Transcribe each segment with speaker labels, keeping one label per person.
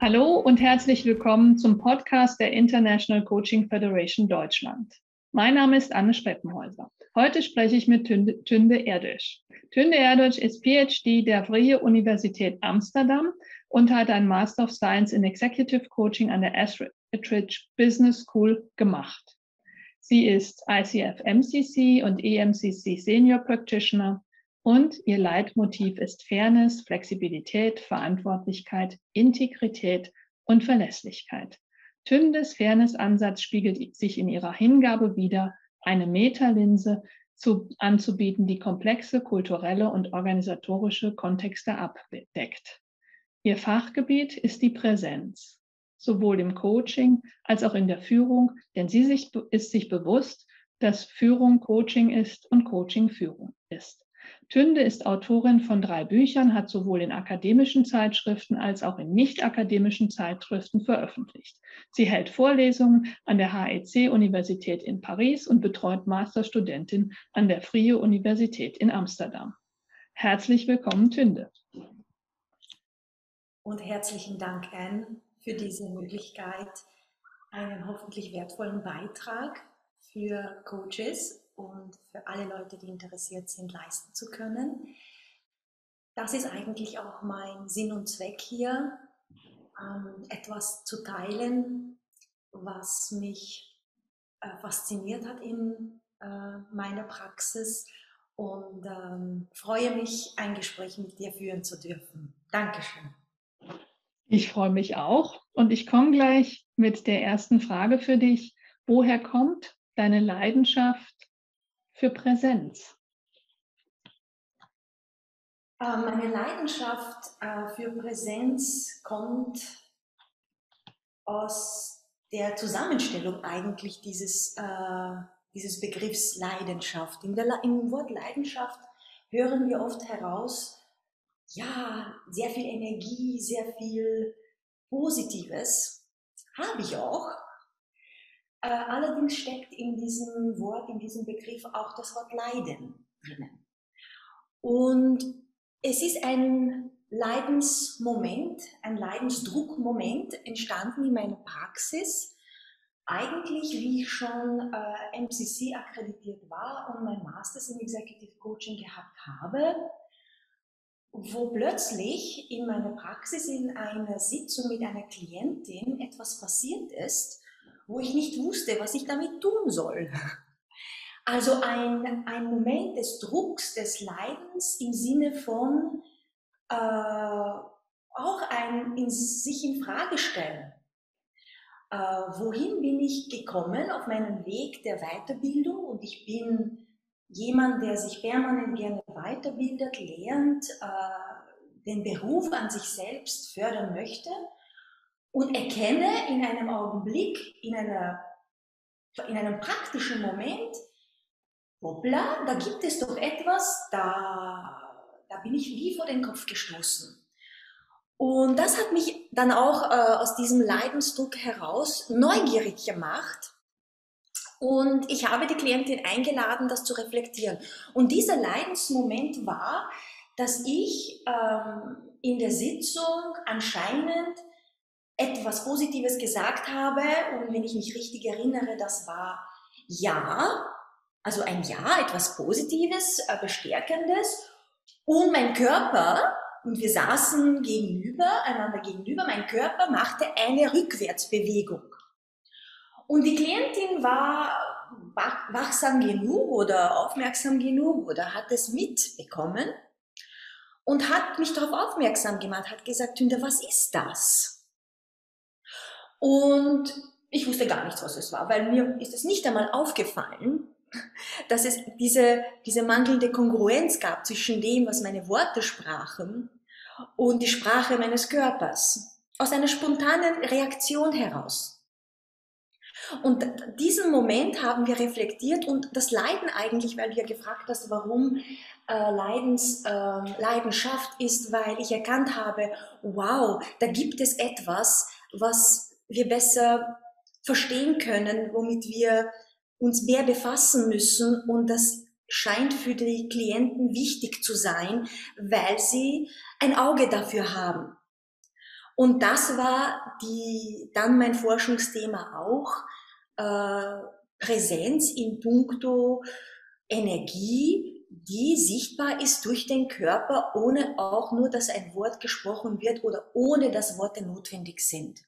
Speaker 1: Hallo und herzlich willkommen zum Podcast der International Coaching Federation Deutschland. Mein Name ist Anne Speppenhäuser. Heute spreche ich mit Tünde, Erdős. Tünde Erdős ist PhD der Vrije Universität Amsterdam und hat ein Master of Science in Executive Coaching an der Estrich Business School gemacht. Sie ist ICF MCC und EMCC Senior Practitioner und ihr Leitmotiv ist Fairness, Flexibilität, Verantwortlichkeit, Integrität und Verlässlichkeit. Tündes Fairness-Ansatz spiegelt sich in ihrer Hingabe wider, eine Metalinse zu, anzubieten, die komplexe kulturelle und organisatorische Kontexte abdeckt. Ihr Fachgebiet ist die Präsenz, sowohl im Coaching als auch in der Führung, denn sie sich, ist sich bewusst, dass Führung Coaching ist und Coaching Führung ist. Tünde ist Autorin von drei Büchern, hat sowohl in akademischen Zeitschriften als auch in nicht-akademischen Zeitschriften veröffentlicht. Sie hält Vorlesungen an der HEC-Universität in Paris und betreut Masterstudentin an der Frie Universität in Amsterdam. Herzlich willkommen, Tünde.
Speaker 2: Und herzlichen Dank, Anne, für diese Möglichkeit, einen hoffentlich wertvollen Beitrag für Coaches und für alle Leute, die interessiert sind, leisten zu können. Das ist eigentlich auch mein Sinn und Zweck hier, ähm, etwas zu teilen, was mich äh, fasziniert hat in äh, meiner Praxis und ähm, freue mich, ein Gespräch mit dir führen zu dürfen. Dankeschön.
Speaker 1: Ich freue mich auch und ich komme gleich mit der ersten Frage für dich. Woher kommt deine Leidenschaft für Präsenz?
Speaker 2: Meine Leidenschaft äh, für Präsenz kommt aus der Zusammenstellung eigentlich dieses, äh, dieses Begriffs Leidenschaft. In der, Im Wort Leidenschaft hören wir oft heraus, ja, sehr viel Energie, sehr viel Positives. Habe ich auch, äh, allerdings steckt in diesem Wort, in diesem Begriff auch das Wort Leiden drinnen. Und es ist ein Leidensmoment, ein Leidensdruckmoment entstanden in meiner Praxis. Eigentlich, wie ich schon äh, MCC akkreditiert war und mein Masters in Executive Coaching gehabt habe, wo plötzlich in meiner Praxis in einer Sitzung mit einer Klientin etwas passiert ist, wo ich nicht wusste, was ich damit tun soll. Also ein, ein Moment des Drucks, des Leidens im Sinne von äh, auch ein in sich in Frage stellen. Äh, wohin bin ich gekommen auf meinem Weg der Weiterbildung? Und ich bin jemand, der sich permanent gerne weiterbildet, lernt, äh, den Beruf an sich selbst fördern möchte und erkenne in einem Augenblick, in, einer, in einem praktischen Moment, hoppla, da gibt es doch etwas, da, da bin ich wie vor den Kopf gestoßen. Und das hat mich dann auch äh, aus diesem Leidensdruck heraus neugierig gemacht. Und ich habe die Klientin eingeladen, das zu reflektieren. Und dieser Leidensmoment war, dass ich ähm, in der Sitzung anscheinend etwas Positives gesagt habe und wenn ich mich richtig erinnere, das war Ja, also ein Ja, etwas Positives, äh, Bestärkendes und mein Körper, und wir saßen gegenüber, einander gegenüber, mein Körper machte eine Rückwärtsbewegung. Und die Klientin war wachsam genug oder aufmerksam genug oder hat es mitbekommen und hat mich darauf aufmerksam gemacht, hat gesagt, Tünde, was ist das? Und ich wusste gar nichts, was es war, weil mir ist es nicht einmal aufgefallen, dass es diese, diese mangelnde Kongruenz gab zwischen dem, was meine Worte sprachen und die Sprache meines Körpers. Aus einer spontanen Reaktion heraus. Und diesen Moment haben wir reflektiert und das Leiden eigentlich, weil ja gefragt hast, warum äh, Leidens, äh, Leidenschaft ist, weil ich erkannt habe, wow, da gibt es etwas, was wir besser verstehen können, womit wir uns mehr befassen müssen und das scheint für die Klienten wichtig zu sein, weil sie ein Auge dafür haben. Und das war die, dann mein Forschungsthema auch, äh, Präsenz in puncto Energie, die sichtbar ist durch den Körper, ohne auch nur, dass ein Wort gesprochen wird oder ohne dass Worte notwendig sind.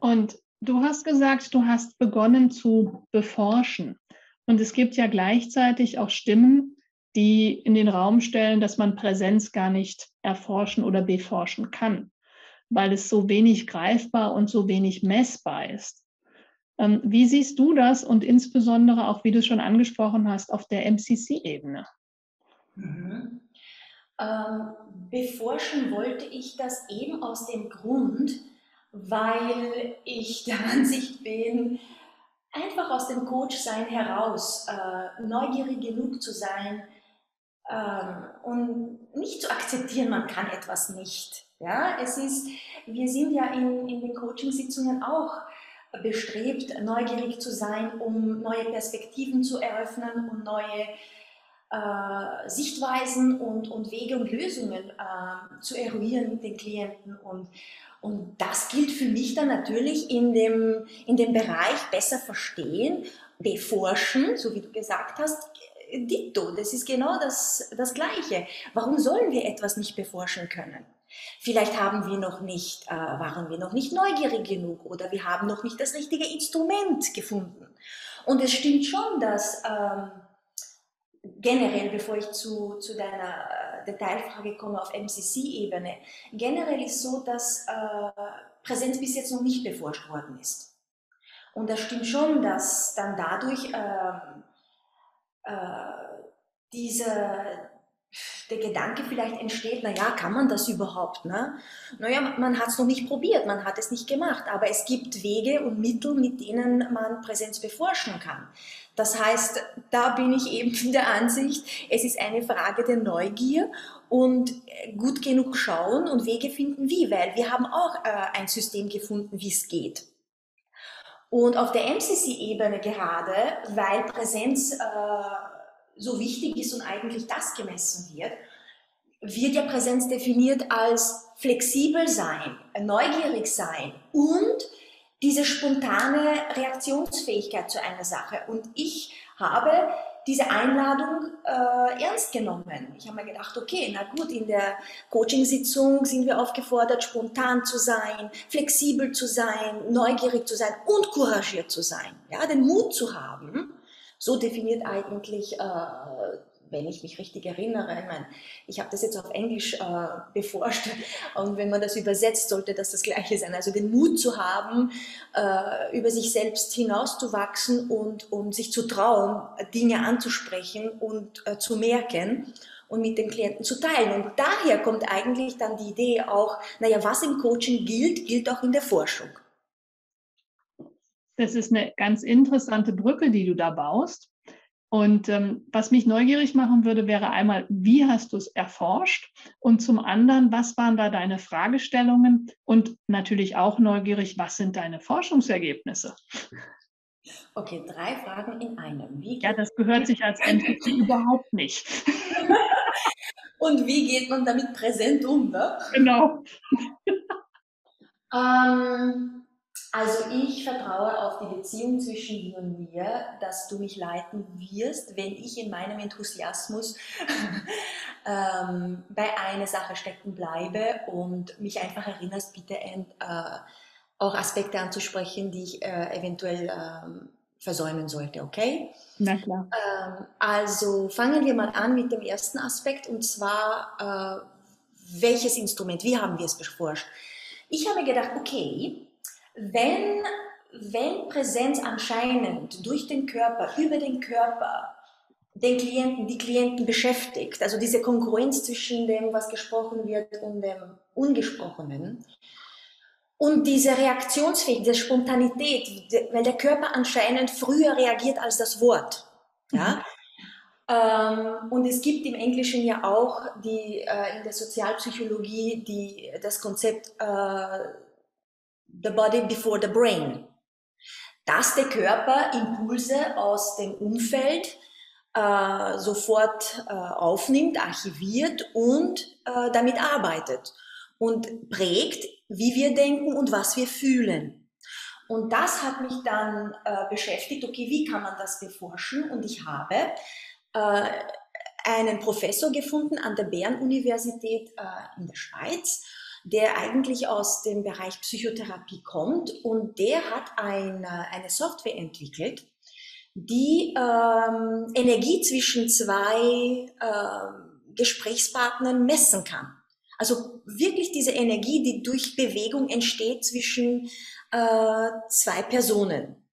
Speaker 1: Und du hast gesagt, du hast begonnen zu beforschen. Und es gibt ja gleichzeitig auch Stimmen, die in den Raum stellen, dass man Präsenz gar nicht erforschen oder beforschen kann, weil es so wenig greifbar und so wenig messbar ist. Ähm, wie siehst du das und insbesondere auch, wie du es schon angesprochen hast, auf der MCC-Ebene?
Speaker 2: Mhm. Ähm, beforschen wollte ich das eben aus dem Grund, weil ich der Ansicht bin, einfach aus dem Coachsein heraus äh, neugierig genug zu sein ähm, und nicht zu akzeptieren, man kann etwas nicht. Ja, es ist, wir sind ja in, in den Coachingsitzungen auch bestrebt, neugierig zu sein, um neue Perspektiven zu eröffnen und neue äh, Sichtweisen und, und Wege und Lösungen äh, zu eruieren mit den Klienten. Und, und das gilt für mich dann natürlich in dem, in dem Bereich besser verstehen, beforschen, so wie du gesagt hast, Dito, das ist genau das, das Gleiche. Warum sollen wir etwas nicht beforschen können? Vielleicht haben wir noch nicht, äh, waren wir noch nicht neugierig genug oder wir haben noch nicht das richtige Instrument gefunden. Und es stimmt schon, dass ähm, generell, bevor ich zu, zu deiner Detailfrage komme auf MCC-Ebene, generell ist so, dass äh, Präsenz bis jetzt noch nicht beforscht worden ist. Und das stimmt schon, dass dann dadurch ähm, äh, diese, der Gedanke vielleicht entsteht, naja, kann man das überhaupt? Ne? Naja, man hat es noch nicht probiert, man hat es nicht gemacht, aber es gibt Wege und Mittel, mit denen man Präsenz beforschen kann. Das heißt, da bin ich eben der Ansicht, es ist eine Frage der Neugier und gut genug schauen und Wege finden, wie, weil wir haben auch äh, ein System gefunden, wie es geht. Und auf der MCC-Ebene gerade, weil Präsenz äh, so wichtig ist und eigentlich das gemessen wird, wird ja Präsenz definiert als flexibel sein, neugierig sein und diese spontane Reaktionsfähigkeit zu einer Sache. Und ich habe diese Einladung äh, ernst genommen. Ich habe mir gedacht, okay, na gut, in der Coachingsitzung sind wir aufgefordert, spontan zu sein, flexibel zu sein, neugierig zu sein und couragiert zu sein. Ja, den Mut zu haben. So definiert eigentlich äh, wenn ich mich richtig erinnere. Ich meine, ich habe das jetzt auf Englisch äh, beforscht und wenn man das übersetzt, sollte das das Gleiche sein. Also den Mut zu haben, äh, über sich selbst hinauszuwachsen und, und sich zu trauen, Dinge anzusprechen und äh, zu merken und mit den Klienten zu teilen. Und daher kommt eigentlich dann die Idee auch, naja, was im Coaching gilt, gilt auch in der Forschung.
Speaker 1: Das ist eine ganz interessante Brücke, die du da baust. Und ähm, was mich neugierig machen würde, wäre einmal, wie hast du es erforscht? Und zum anderen, was waren da deine Fragestellungen? Und natürlich auch neugierig, was sind deine Forschungsergebnisse?
Speaker 2: Okay, drei Fragen in einem.
Speaker 1: ja, das gehört sich als NPC überhaupt nicht.
Speaker 2: Und wie geht man damit präsent um? Ne?
Speaker 1: Genau.
Speaker 2: ähm, also ich vertraue auf die Beziehung zwischen dir und mir, dass du mich leiten wirst, wenn ich in meinem Enthusiasmus ähm, bei einer Sache stecken bleibe und mich einfach erinnerst, bitte äh, auch Aspekte anzusprechen, die ich äh, eventuell äh, versäumen sollte, okay?
Speaker 1: Na klar.
Speaker 2: Ähm, also fangen wir mal an mit dem ersten Aspekt und zwar, äh, welches Instrument, wie haben wir es beforscht? Ich habe gedacht, okay, wenn, wenn Präsenz anscheinend durch den Körper, über den Körper den Klienten, die Klienten beschäftigt, also diese Konkurrenz zwischen dem, was gesprochen wird und dem Ungesprochenen, und diese Reaktionsfähigkeit, diese Spontanität, weil der Körper anscheinend früher reagiert als das Wort. Ja? Mhm. Ähm, und es gibt im Englischen ja auch die, äh, in der Sozialpsychologie die, das Konzept äh, the body before the brain. Dass der Körper Impulse aus dem Umfeld äh, sofort äh, aufnimmt, archiviert und äh, damit arbeitet und prägt, wie wir denken und was wir fühlen. Und das hat mich dann äh, beschäftigt, okay, wie kann man das beforschen? Und ich habe äh, einen Professor gefunden an der Bern-Universität äh, in der Schweiz, der eigentlich aus dem Bereich Psychotherapie kommt und der hat eine, eine Software entwickelt, die ähm, Energie zwischen zwei äh, Gesprächspartnern messen kann. Also wirklich diese Energie, die durch Bewegung entsteht zwischen äh, zwei Personen.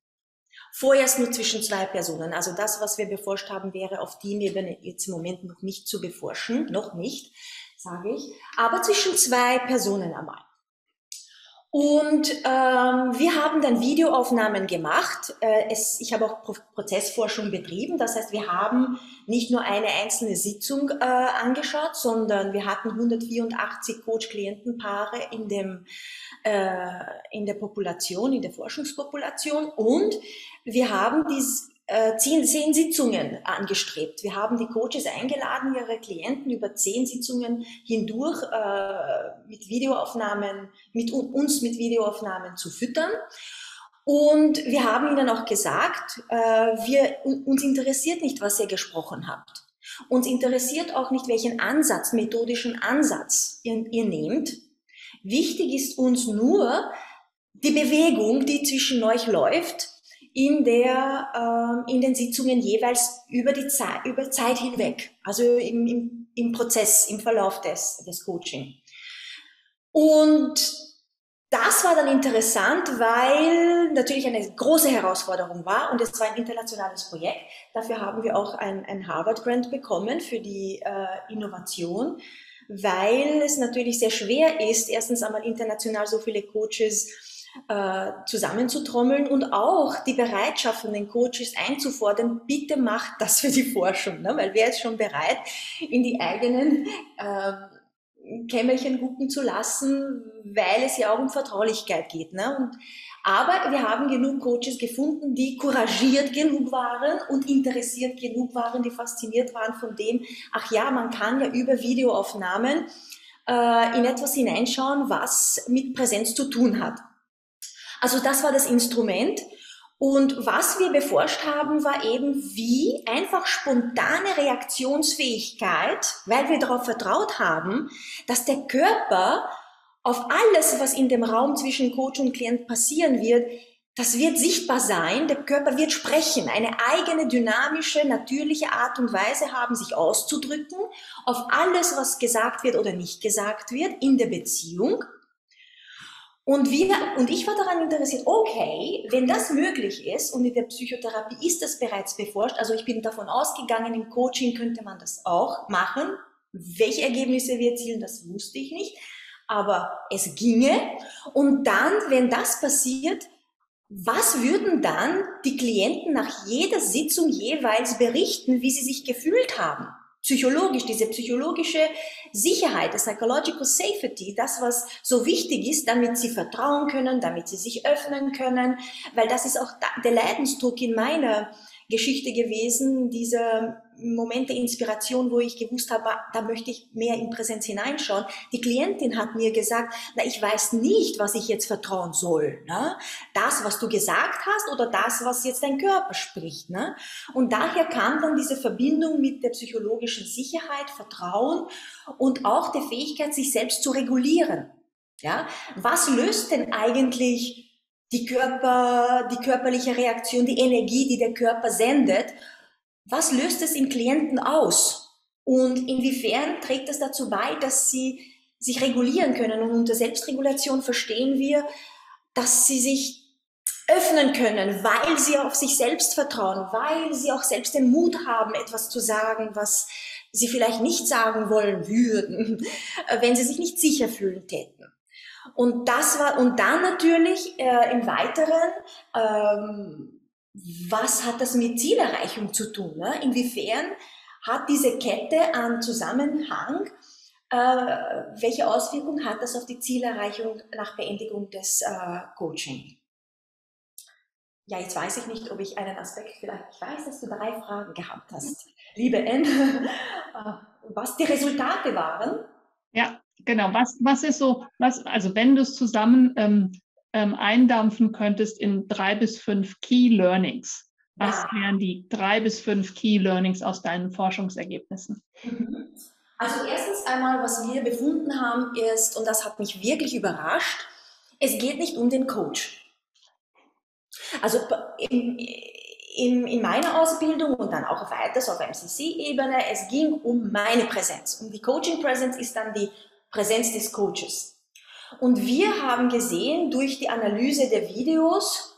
Speaker 2: Vorerst nur zwischen zwei Personen. Also das, was wir beforscht haben, wäre auf Teamebene jetzt im Moment noch nicht zu beforschen, noch nicht, sage ich, aber zwischen zwei Personen einmal. Und ähm, wir haben dann Videoaufnahmen gemacht. Äh, es, ich habe auch Pro Prozessforschung betrieben. Das heißt, wir haben nicht nur eine einzelne Sitzung äh, angeschaut, sondern wir hatten 184 Coach-Klientenpaare in, äh, in der Population, in der Forschungspopulation. Und wir haben dies, äh, zehn, zehn Sitzungen angestrebt. Wir haben die Coaches eingeladen, ihre Klienten über zehn Sitzungen hindurch äh, mit Videoaufnahmen, mit uns mit Videoaufnahmen zu füttern. Und wir haben ihnen auch gesagt, äh, wir, uns interessiert nicht, was ihr gesprochen habt. Uns interessiert auch nicht, welchen Ansatz, methodischen Ansatz ihr, ihr nehmt. Wichtig ist uns nur die Bewegung, die zwischen euch läuft, in der, äh, in den Sitzungen jeweils über die Zeit, über Zeit hinweg, also im, im, im Prozess, im Verlauf des, des Coaching. Und das war dann interessant, weil natürlich eine große Herausforderung war und es war ein internationales Projekt. Dafür haben wir auch ein, ein Harvard Grant bekommen für die äh, Innovation, weil es natürlich sehr schwer ist, erstens einmal international so viele Coaches äh, zusammenzutrommeln und auch die Bereitschaft von den Coaches einzufordern, bitte macht das für die Forschung, ne? weil wer ist schon bereit, in die eigenen äh, Kämmerchen gucken zu lassen, weil es ja auch um Vertraulichkeit geht. Ne? Und, aber wir haben genug Coaches gefunden, die couragiert genug waren und interessiert genug waren, die fasziniert waren von dem, ach ja, man kann ja über Videoaufnahmen äh, in etwas hineinschauen, was mit Präsenz zu tun hat. Also das war das Instrument. Und was wir beforscht haben, war eben, wie einfach spontane Reaktionsfähigkeit, weil wir darauf vertraut haben, dass der Körper auf alles, was in dem Raum zwischen Coach und Klient passieren wird, das wird sichtbar sein, der Körper wird sprechen, eine eigene dynamische, natürliche Art und Weise haben, sich auszudrücken auf alles, was gesagt wird oder nicht gesagt wird in der Beziehung. Und wir, und ich war daran interessiert, okay, wenn das möglich ist und in der Psychotherapie ist das bereits beforscht, also ich bin davon ausgegangen, im Coaching könnte man das auch machen. Welche Ergebnisse wir erzielen, das wusste ich nicht. Aber es ginge. Und dann, wenn das passiert, was würden dann die Klienten nach jeder Sitzung jeweils berichten, wie sie sich gefühlt haben? Psychologisch, diese psychologische Sicherheit, das Psychological Safety, das, was so wichtig ist, damit sie vertrauen können, damit sie sich öffnen können, weil das ist auch der Leidensdruck in meiner Geschichte gewesen, diese Momente Inspiration, wo ich gewusst habe, da möchte ich mehr in Präsenz hineinschauen. Die Klientin hat mir gesagt, na, ich weiß nicht, was ich jetzt vertrauen soll. Ne? Das, was du gesagt hast oder das, was jetzt dein Körper spricht. Ne? Und daher kam dann diese Verbindung mit der psychologischen Sicherheit, Vertrauen und auch der Fähigkeit, sich selbst zu regulieren. Ja? Was löst denn eigentlich die Körper, die körperliche Reaktion, die Energie, die der Körper sendet was löst es in Klienten aus? Und inwiefern trägt es dazu bei, dass sie sich regulieren können? Und unter Selbstregulation verstehen wir, dass sie sich öffnen können, weil sie auf sich selbst vertrauen, weil sie auch selbst den Mut haben, etwas zu sagen, was sie vielleicht nicht sagen wollen würden, wenn sie sich nicht sicher fühlen täten. Und das war, und dann natürlich äh, im Weiteren, ähm, was hat das mit Zielerreichung zu tun? Ne? Inwiefern hat diese Kette an Zusammenhang, äh, welche Auswirkungen hat das auf die Zielerreichung nach Beendigung des äh, Coaching? ja, jetzt weiß ich nicht, ob ich einen Aspekt vielleicht, ich weiß, dass du drei Fragen gehabt hast, liebe Anne, äh, was die Resultate waren.
Speaker 1: Ja, genau. Was, was ist so, was, also wenn du es zusammen ähm, ähm, eindampfen könntest in drei bis fünf Key Learnings, was ja. wären die drei bis fünf Key Learnings aus deinen Forschungsergebnissen?
Speaker 2: Mhm. Also erstens einmal, was wir befunden haben, ist, und das hat mich wirklich überrascht, es geht nicht um den Coach. Also in, in, in meiner Ausbildung und dann auch weiters auf MCC-Ebene, es ging um meine Präsenz. Und die Coaching-Präsenz ist dann die Präsenz des Coaches. Und wir haben gesehen durch die Analyse der Videos,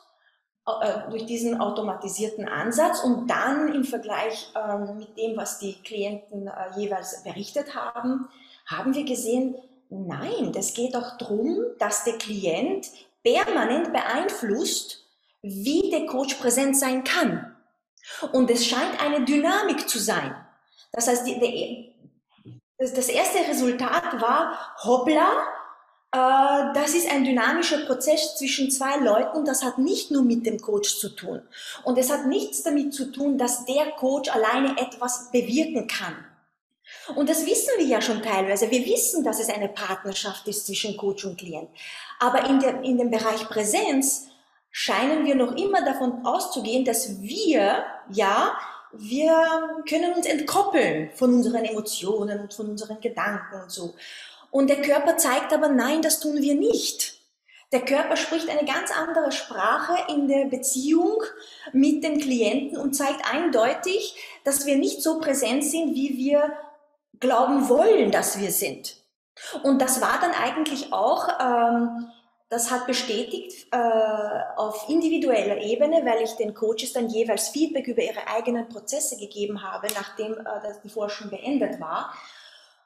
Speaker 2: äh, durch diesen automatisierten Ansatz und dann im Vergleich äh, mit dem, was die Klienten äh, jeweils berichtet haben, haben wir gesehen, nein, das geht auch darum, dass der Klient permanent beeinflusst, wie der Coach präsent sein kann. Und es scheint eine Dynamik zu sein. Das heißt, das erste Resultat war, hoppla, äh, das ist ein dynamischer Prozess zwischen zwei Leuten. Das hat nicht nur mit dem Coach zu tun. Und es hat nichts damit zu tun, dass der Coach alleine etwas bewirken kann. Und das wissen wir ja schon teilweise. Wir wissen, dass es eine Partnerschaft ist zwischen Coach und Klient. Aber in, der, in dem Bereich Präsenz scheinen wir noch immer davon auszugehen, dass wir, ja, wir können uns entkoppeln von unseren Emotionen und von unseren Gedanken und so. Und der Körper zeigt aber, nein, das tun wir nicht. Der Körper spricht eine ganz andere Sprache in der Beziehung mit dem Klienten und zeigt eindeutig, dass wir nicht so präsent sind, wie wir glauben wollen, dass wir sind. Und das war dann eigentlich auch ähm, das hat bestätigt äh, auf individueller Ebene, weil ich den Coaches dann jeweils Feedback über ihre eigenen Prozesse gegeben habe, nachdem äh, die Forschung beendet war.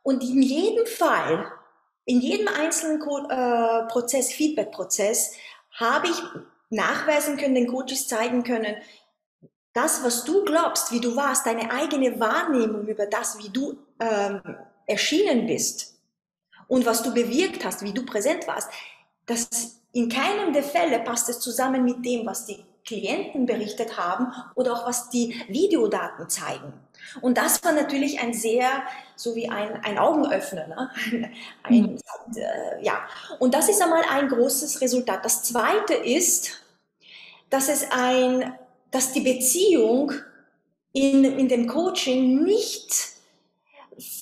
Speaker 2: Und in jedem Fall, in jedem einzelnen Co äh, Prozess, Feedback-Prozess, habe ich nachweisen können, den Coaches zeigen können, das, was du glaubst, wie du warst, deine eigene Wahrnehmung über das, wie du ähm, erschienen bist und was du bewirkt hast, wie du präsent warst, dass in keinem der Fälle passt es zusammen mit dem, was die Klienten berichtet haben oder auch was die Videodaten zeigen. Und das war natürlich ein sehr, so wie ein, ein Augenöffner. Ne? Ein, mhm. äh, ja. Und das ist einmal ein großes Resultat. Das zweite ist, dass es ein, dass die Beziehung in, in dem Coaching nicht,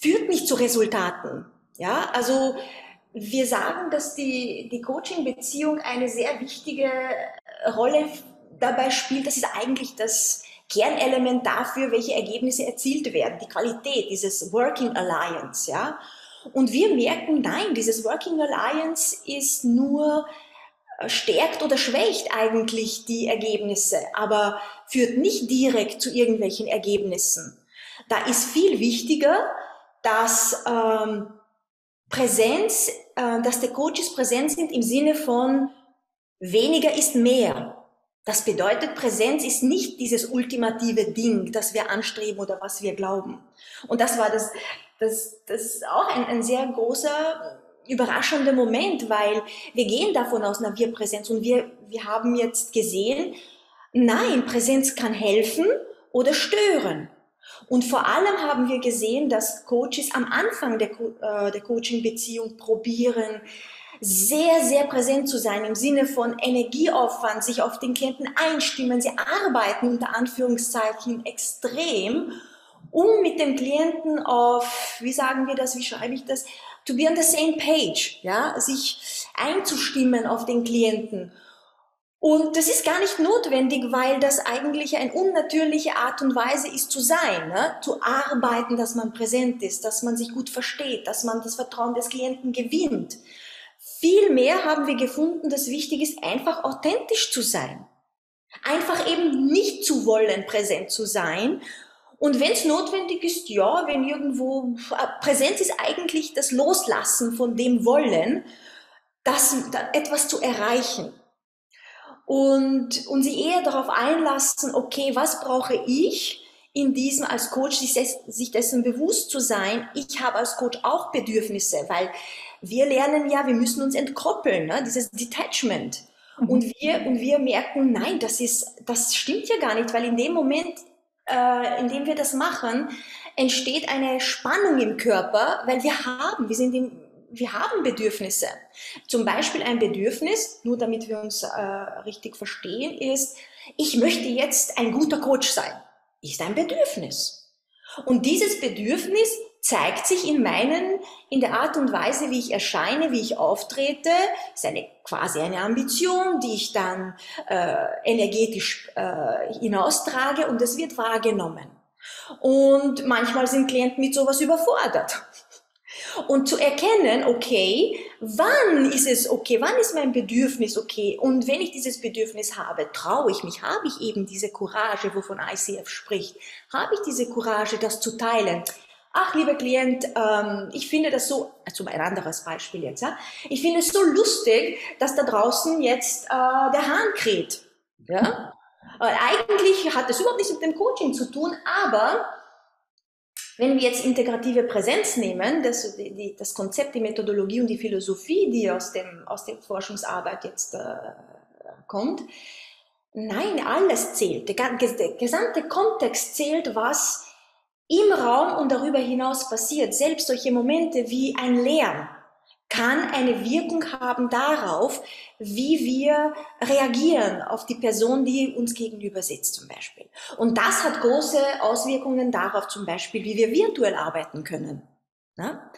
Speaker 2: führt nicht zu Resultaten. Ja, also wir sagen, dass die, die Coaching-Beziehung eine sehr wichtige Rolle dabei spielt. Das ist eigentlich das Kernelement dafür, welche Ergebnisse erzielt werden. Die Qualität, dieses Working Alliance, ja. Und wir merken, nein, dieses Working Alliance ist nur äh, stärkt oder schwächt eigentlich die Ergebnisse, aber führt nicht direkt zu irgendwelchen Ergebnissen. Da ist viel wichtiger, dass ähm, Präsenz, äh, dass die Coaches präsent sind im Sinne von weniger ist mehr. Das bedeutet, Präsenz ist nicht dieses ultimative Ding, das wir anstreben oder was wir glauben. Und das war das, das, das ist auch ein, ein sehr großer, überraschender Moment, weil wir gehen davon aus, na, wir Präsenz und wir, wir haben jetzt gesehen, nein, Präsenz kann helfen oder stören. Und vor allem haben wir gesehen, dass Coaches am Anfang der, äh, der Coaching-Beziehung probieren, sehr, sehr präsent zu sein im Sinne von Energieaufwand, sich auf den Klienten einstimmen. Sie arbeiten unter Anführungszeichen extrem, um mit dem Klienten auf, wie sagen wir das, wie schreibe ich das, to be on the same page, ja, sich einzustimmen auf den Klienten und das ist gar nicht notwendig, weil das eigentlich eine unnatürliche Art und Weise ist zu sein, ne? zu arbeiten, dass man präsent ist, dass man sich gut versteht, dass man das Vertrauen des Klienten gewinnt. Vielmehr haben wir gefunden, dass wichtig ist, einfach authentisch zu sein. Einfach eben nicht zu wollen, präsent zu sein. Und wenn es notwendig ist, ja, wenn irgendwo, Präsenz ist eigentlich das Loslassen von dem Wollen, das, etwas zu erreichen und, und sie eher darauf einlassen, okay, was brauche ich in diesem als Coach, sich dessen bewusst zu sein, ich habe als Coach auch Bedürfnisse, weil wir lernen ja, wir müssen uns entkoppeln, ne? dieses Detachment. Mhm. Und wir, und wir merken, nein, das ist, das stimmt ja gar nicht, weil in dem Moment, äh, in dem wir das machen, entsteht eine Spannung im Körper, weil wir haben, wir sind im, wir haben Bedürfnisse. Zum Beispiel ein Bedürfnis, nur damit wir uns äh, richtig verstehen, ist, ich möchte jetzt ein guter Coach sein. Ist ein Bedürfnis. Und dieses Bedürfnis zeigt sich in meinen, in der Art und Weise, wie ich erscheine, wie ich auftrete, ist eine quasi eine Ambition, die ich dann äh, energetisch äh, hinaustrage und das wird wahrgenommen. Und manchmal sind Klienten mit sowas überfordert. Und zu erkennen, okay, wann ist es okay, wann ist mein Bedürfnis okay? Und wenn ich dieses Bedürfnis habe, traue ich mich, habe ich eben diese Courage, wovon ICF spricht, habe ich diese Courage, das zu teilen? Ach, lieber Klient, ähm, ich finde das so, also ein anderes Beispiel jetzt, ja? ich finde es so lustig, dass da draußen jetzt äh, der Hahn kräht. Ja? eigentlich hat das überhaupt nichts mit dem Coaching zu tun, aber wenn wir jetzt integrative Präsenz nehmen, das, die, das Konzept, die Methodologie und die Philosophie, die aus, dem, aus der Forschungsarbeit jetzt äh, kommt, nein, alles zählt. Der, der gesamte Kontext zählt, was im Raum und darüber hinaus passiert. Selbst solche Momente wie ein Lärm kann eine Wirkung haben darauf, wie wir reagieren auf die Person, die uns gegenüber sitzt zum Beispiel. Und das hat große Auswirkungen darauf zum Beispiel, wie wir virtuell arbeiten können. Ja?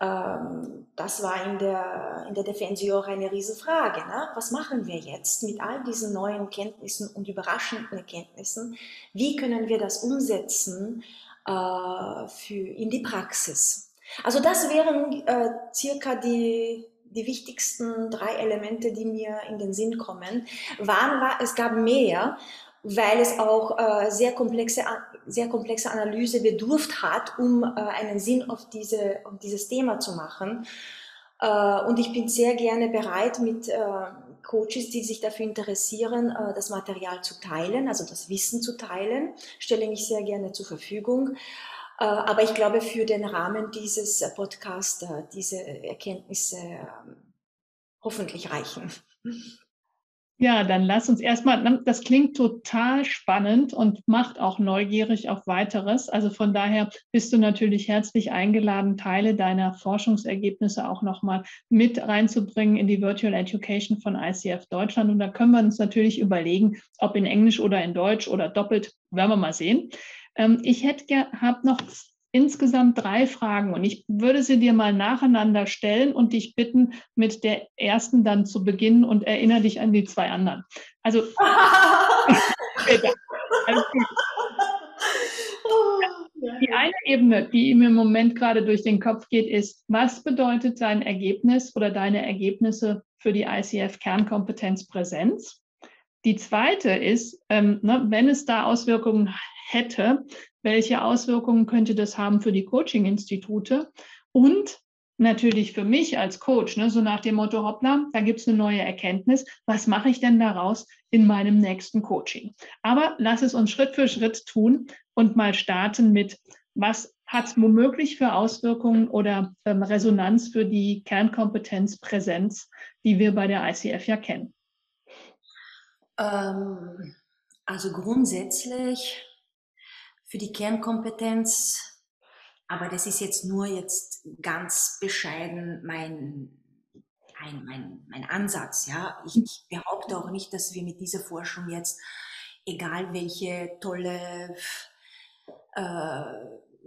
Speaker 2: Ähm, das war in der, in der Defensio auch eine Riesenfrage. Ne? Was machen wir jetzt mit all diesen neuen Kenntnissen und überraschenden Erkenntnissen? Wie können wir das umsetzen äh, für, in die Praxis? Also das wären äh, circa die, die wichtigsten drei Elemente, die mir in den Sinn kommen. Waren, war, es gab mehr, weil es auch äh, sehr, komplexe, sehr komplexe Analyse bedurft hat, um äh, einen Sinn auf, diese, auf dieses Thema zu machen. Äh, und ich bin sehr gerne bereit, mit äh, Coaches, die sich dafür interessieren, äh, das Material zu teilen, also das Wissen zu teilen, stelle mich sehr gerne zur Verfügung. Äh, aber ich glaube, für den Rahmen dieses äh, Podcasts, äh, diese Erkenntnisse ähm, hoffentlich reichen.
Speaker 1: Ja, dann lass uns erstmal, das klingt total spannend und macht auch neugierig auf weiteres. Also von daher bist du natürlich herzlich eingeladen, Teile deiner Forschungsergebnisse auch nochmal mit reinzubringen in die Virtual Education von ICF Deutschland. Und da können wir uns natürlich überlegen, ob in Englisch oder in Deutsch oder doppelt, werden wir mal sehen. Ähm, ich hätte habe noch insgesamt drei Fragen und ich würde sie dir mal nacheinander stellen und dich bitten, mit der ersten dann zu beginnen und erinnere dich an die zwei anderen. Also, die eine Ebene, die ihm im Moment gerade durch den Kopf geht, ist, was bedeutet dein Ergebnis oder deine Ergebnisse für die ICF Kernkompetenz Präsenz? Die zweite ist, ähm, ne, wenn es da Auswirkungen hätte, welche Auswirkungen könnte das haben für die Coaching-Institute und natürlich für mich als Coach, ne, so nach dem Motto, hoppla, da gibt es eine neue Erkenntnis, was mache ich denn daraus in meinem nächsten Coaching? Aber lass es uns Schritt für Schritt tun und mal starten mit, was hat es womöglich für Auswirkungen oder ähm, Resonanz für die Kernkompetenz Präsenz, die wir bei der ICF ja kennen?
Speaker 2: Ähm, also grundsätzlich für die Kernkompetenz, aber das ist jetzt nur jetzt ganz bescheiden mein, ein, mein, mein Ansatz. Ja? Ich, ich behaupte auch nicht, dass wir mit dieser Forschung jetzt, egal welche tolle äh,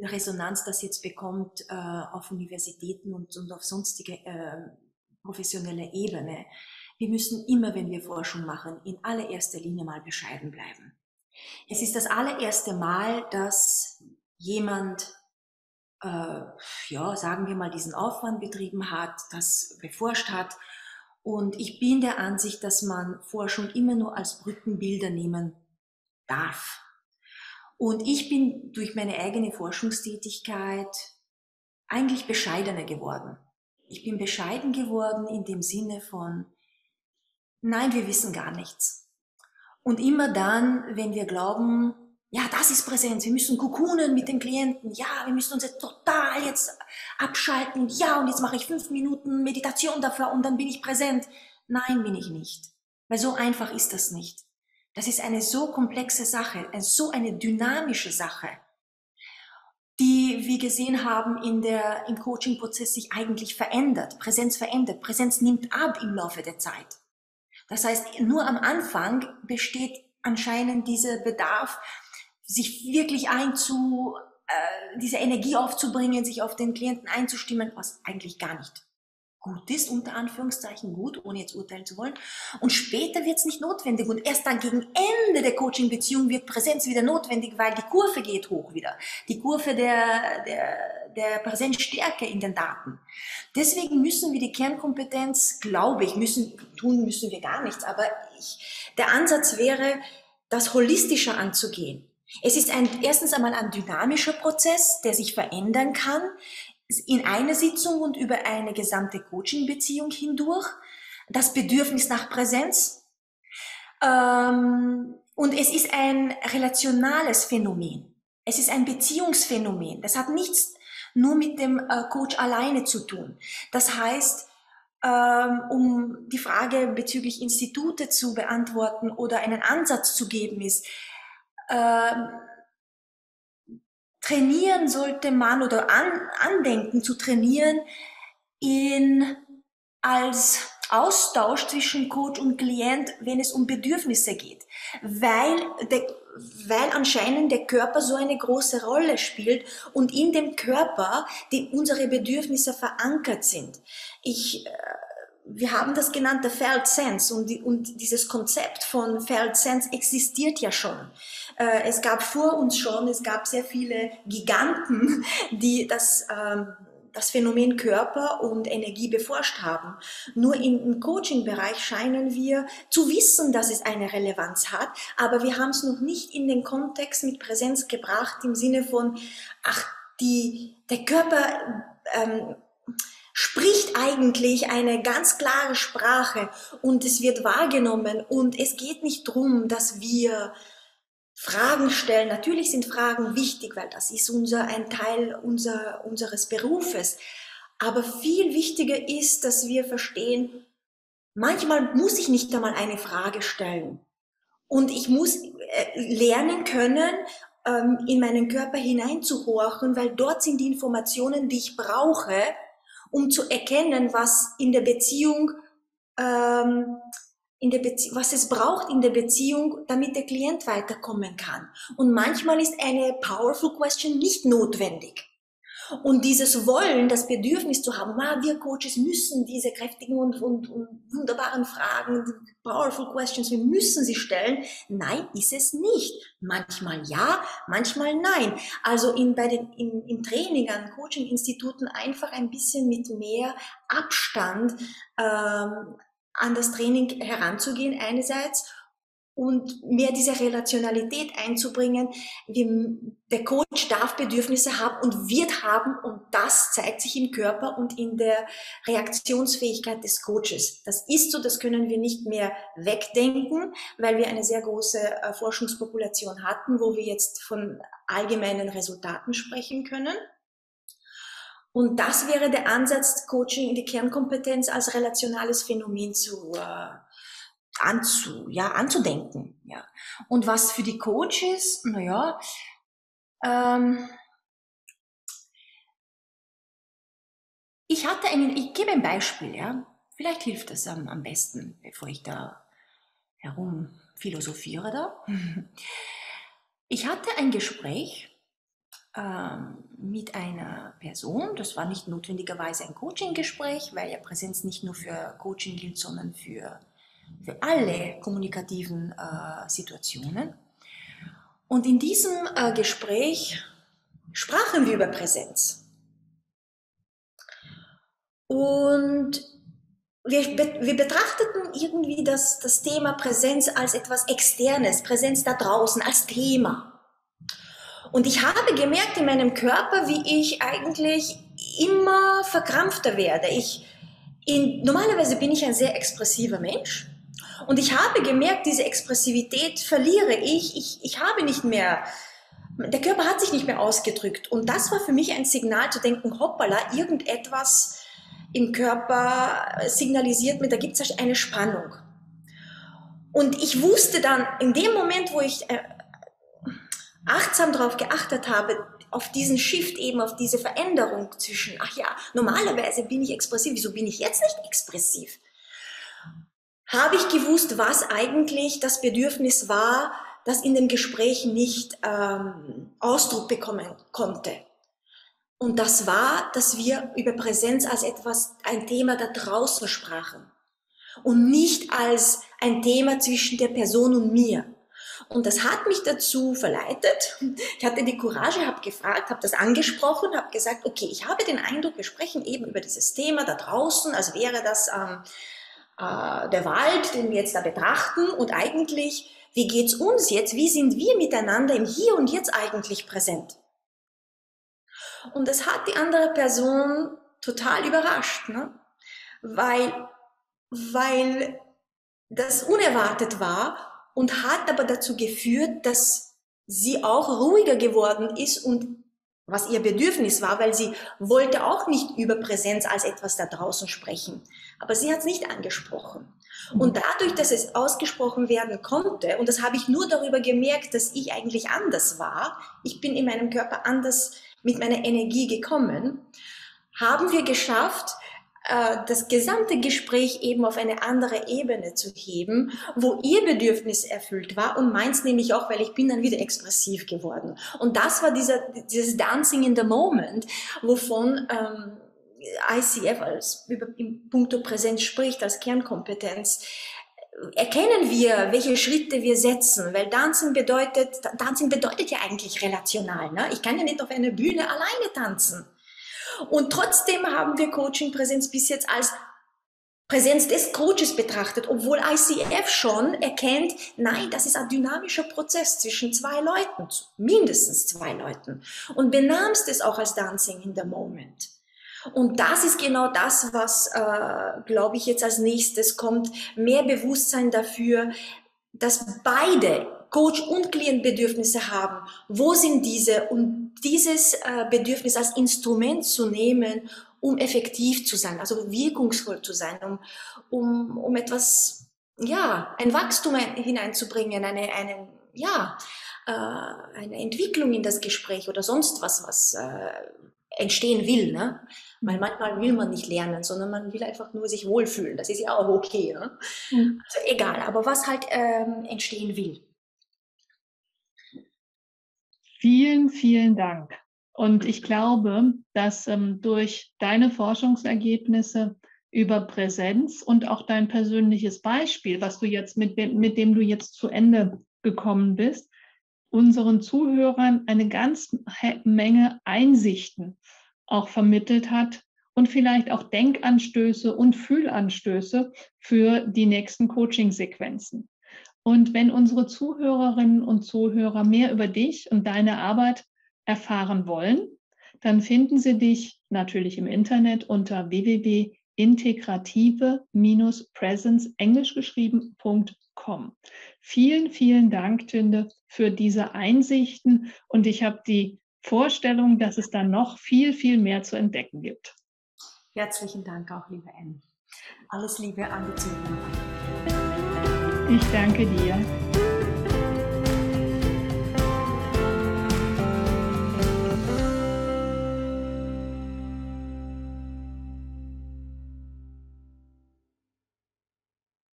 Speaker 2: Resonanz das jetzt bekommt äh, auf Universitäten und, und auf sonstige äh, professionelle Ebene, wir müssen immer, wenn wir Forschung machen, in allererster Linie mal bescheiden bleiben. Es ist das allererste Mal, dass jemand, äh, ja, sagen wir mal, diesen Aufwand betrieben hat, das beforscht hat. Und ich bin der Ansicht, dass man Forschung immer nur als Brückenbilder nehmen darf. Und ich bin durch meine eigene Forschungstätigkeit eigentlich bescheidener geworden. Ich bin bescheiden geworden in dem Sinne von, nein, wir wissen gar nichts. Und immer dann, wenn wir glauben, ja, das ist Präsenz, wir müssen kukunen mit den Klienten, ja, wir müssen uns jetzt total jetzt abschalten, ja, und jetzt mache ich fünf Minuten Meditation dafür und dann bin ich präsent. Nein, bin ich nicht. Weil so einfach ist das nicht. Das ist eine so komplexe Sache, so eine dynamische Sache, die wir gesehen haben in der, im Coaching-Prozess sich eigentlich verändert. Präsenz verändert. Präsenz nimmt ab im Laufe der Zeit. Das heißt, nur am Anfang besteht anscheinend dieser Bedarf, sich wirklich einzu, äh, diese Energie aufzubringen, sich auf den Klienten einzustimmen, was eigentlich gar nicht gut ist, unter Anführungszeichen gut, ohne jetzt urteilen zu wollen. Und später wird es nicht notwendig. Und erst dann gegen Ende der Coaching-Beziehung wird Präsenz wieder notwendig, weil die Kurve geht hoch wieder. Die Kurve der, der, der Präsenzstärke in den Daten. Deswegen müssen wir die Kernkompetenz, glaube ich, müssen, tun müssen wir gar nichts. Aber ich, der Ansatz wäre, das holistischer anzugehen. Es ist ein, erstens einmal ein dynamischer Prozess, der sich verändern kann in einer Sitzung und über eine gesamte Coaching-Beziehung hindurch. Das Bedürfnis nach Präsenz. Ähm, und es ist ein relationales Phänomen. Es ist ein Beziehungsphänomen. Das hat nichts nur mit dem äh, Coach alleine zu tun. Das heißt, ähm, um die Frage bezüglich Institute zu beantworten oder einen Ansatz zu geben, ist, ähm, trainieren sollte man oder an, andenken zu trainieren in, als Austausch zwischen Coach und Klient, wenn es um Bedürfnisse geht, weil, der, weil anscheinend der Körper so eine große Rolle spielt und in dem Körper die unsere Bedürfnisse verankert sind. Ich äh, wir haben das genannt der Felt Sense und, die, und dieses Konzept von Felt Sense existiert ja schon. Äh, es gab vor uns schon, es gab sehr viele Giganten, die das, ähm, das Phänomen Körper und Energie beforscht haben. Nur im Coaching-Bereich scheinen wir zu wissen, dass es eine Relevanz hat, aber wir haben es noch nicht in den Kontext mit Präsenz gebracht im Sinne von, ach, die, der Körper ähm, spricht eigentlich eine ganz klare Sprache und es wird wahrgenommen und es geht nicht drum, dass wir Fragen stellen. Natürlich sind Fragen wichtig, weil das ist unser, ein Teil unser, unseres Berufes. Aber viel wichtiger ist, dass wir verstehen, manchmal muss ich nicht einmal eine Frage stellen. Und ich muss äh, lernen können, ähm, in meinen Körper hineinzuhorchen, weil dort sind die Informationen, die ich brauche, um zu erkennen, was in der Beziehung, ähm, in der Bezie was es braucht in der Beziehung, damit der Klient weiterkommen kann. Und manchmal ist eine powerful question nicht notwendig. Und dieses Wollen, das Bedürfnis zu haben, ah, wir Coaches müssen diese kräftigen und, und, und, wunderbaren Fragen, powerful questions, wir müssen sie stellen. Nein, ist es nicht. Manchmal ja, manchmal nein. Also in, bei den, in, im Training an Coaching-Instituten einfach ein bisschen mit mehr Abstand ähm, an das Training heranzugehen einerseits und mehr diese Relationalität einzubringen. Der Coach darf Bedürfnisse haben und wird haben und das zeigt sich im Körper und in der Reaktionsfähigkeit des Coaches. Das ist so, das können wir nicht mehr wegdenken, weil wir eine sehr große äh, Forschungspopulation hatten, wo wir jetzt von allgemeinen Resultaten sprechen können. Und das wäre der Ansatz, Coaching in die Kernkompetenz als relationales Phänomen zu äh, anzu, ja, anzudenken. Ja. Und was für die Coaches, naja, ähm, ich hatte einen, ich gebe ein Beispiel, ja. Vielleicht hilft das am, am besten, bevor ich da herum philosophiere da. Ich hatte ein Gespräch mit einer Person, das war nicht notwendigerweise ein Coaching-Gespräch, weil ja Präsenz nicht nur für Coaching gilt, sondern für für alle kommunikativen äh, Situationen. Und in diesem äh, Gespräch sprachen wir über Präsenz. Und wir, wir betrachteten irgendwie das, das Thema Präsenz als etwas Externes, Präsenz da draußen, als Thema. Und ich habe gemerkt in meinem Körper, wie ich eigentlich immer verkrampfter werde. Ich, in, normalerweise bin ich ein sehr expressiver Mensch. Und ich habe gemerkt, diese Expressivität verliere ich. Ich, ich habe nicht mehr, der Körper hat sich nicht mehr ausgedrückt. Und das war für mich ein Signal zu denken, hoppala, irgendetwas im Körper signalisiert mir, da gibt es eine Spannung. Und ich wusste dann, in dem Moment, wo ich äh, achtsam darauf geachtet habe, auf diesen Shift eben, auf diese Veränderung zwischen, ach ja, normalerweise bin ich expressiv, wieso bin ich jetzt nicht expressiv? Habe ich gewusst, was eigentlich das Bedürfnis war, das in dem Gespräch nicht ähm, Ausdruck bekommen konnte. Und das war, dass wir über Präsenz als etwas, ein Thema da draußen sprachen und nicht als ein Thema zwischen der Person und mir. Und das hat mich dazu verleitet. Ich hatte die Courage, habe gefragt, habe das angesprochen, habe gesagt, okay, ich habe den Eindruck, wir sprechen eben über dieses Thema da draußen, als wäre das ähm, äh, der Wald, den wir jetzt da betrachten. Und eigentlich, wie geht's uns jetzt? Wie sind wir miteinander im Hier und Jetzt eigentlich präsent? Und das hat die andere Person total überrascht, ne? weil, weil das unerwartet war und hat aber dazu geführt, dass sie auch ruhiger geworden ist und was ihr Bedürfnis war, weil sie wollte auch nicht über Präsenz als etwas da draußen sprechen. Aber sie hat es nicht angesprochen. Mhm. Und dadurch, dass es ausgesprochen werden konnte, und das habe ich nur darüber gemerkt, dass ich eigentlich anders war, ich bin in meinem Körper anders mit meiner Energie gekommen, haben wir geschafft, das gesamte Gespräch eben auf eine andere Ebene zu heben, wo ihr Bedürfnis erfüllt war und meins nämlich auch, weil ich bin dann wieder expressiv geworden. Und das war dieser, dieses Dancing in the Moment, wovon ähm, ICF als über, im Punkto Präsenz spricht, als Kernkompetenz, erkennen wir, welche Schritte wir setzen, weil Tanzen bedeutet, Tanzen bedeutet ja eigentlich relational. Ne? Ich kann ja nicht auf einer Bühne alleine tanzen. Und trotzdem haben wir Coaching-Präsenz bis jetzt als Präsenz des Coaches betrachtet, obwohl ICF schon erkennt, nein, das ist ein dynamischer Prozess zwischen zwei Leuten, mindestens zwei Leuten, und benahmst es auch als Dancing in the Moment. Und das ist genau das, was, äh, glaube ich, jetzt als nächstes kommt, mehr Bewusstsein dafür, dass beide Coach und Klient Bedürfnisse haben. Wo sind diese? Und dieses äh, Bedürfnis als Instrument zu nehmen, um effektiv zu sein, also wirkungsvoll zu sein, um, um, um etwas, ja, ein Wachstum hineinzubringen, eine, eine, ja, äh, eine Entwicklung in das Gespräch oder sonst was, was äh, entstehen will. Ne? Weil manchmal will man nicht lernen, sondern man will einfach nur sich wohlfühlen. Das ist ja auch okay. Ne? Mhm. Also egal, aber was halt ähm, entstehen will.
Speaker 1: Vielen, vielen Dank. Und ich glaube, dass ähm, durch deine Forschungsergebnisse über Präsenz und auch dein persönliches Beispiel, was du jetzt mit, mit dem du jetzt zu Ende gekommen bist, unseren Zuhörern eine ganze Menge Einsichten auch vermittelt hat und vielleicht auch Denkanstöße und Fühlanstöße für die nächsten Coaching-Sequenzen. Und wenn unsere Zuhörerinnen und Zuhörer mehr über dich und deine Arbeit erfahren wollen, dann finden sie dich natürlich im Internet unter www.integrative-presence englisch geschrieben.com. Vielen, vielen Dank, Tünde, für diese Einsichten und ich habe die Vorstellung, dass es da noch viel, viel mehr zu entdecken gibt.
Speaker 2: Herzlichen Dank auch, liebe Anne. Alles Liebe an die Zuhörer.
Speaker 1: Ich danke dir.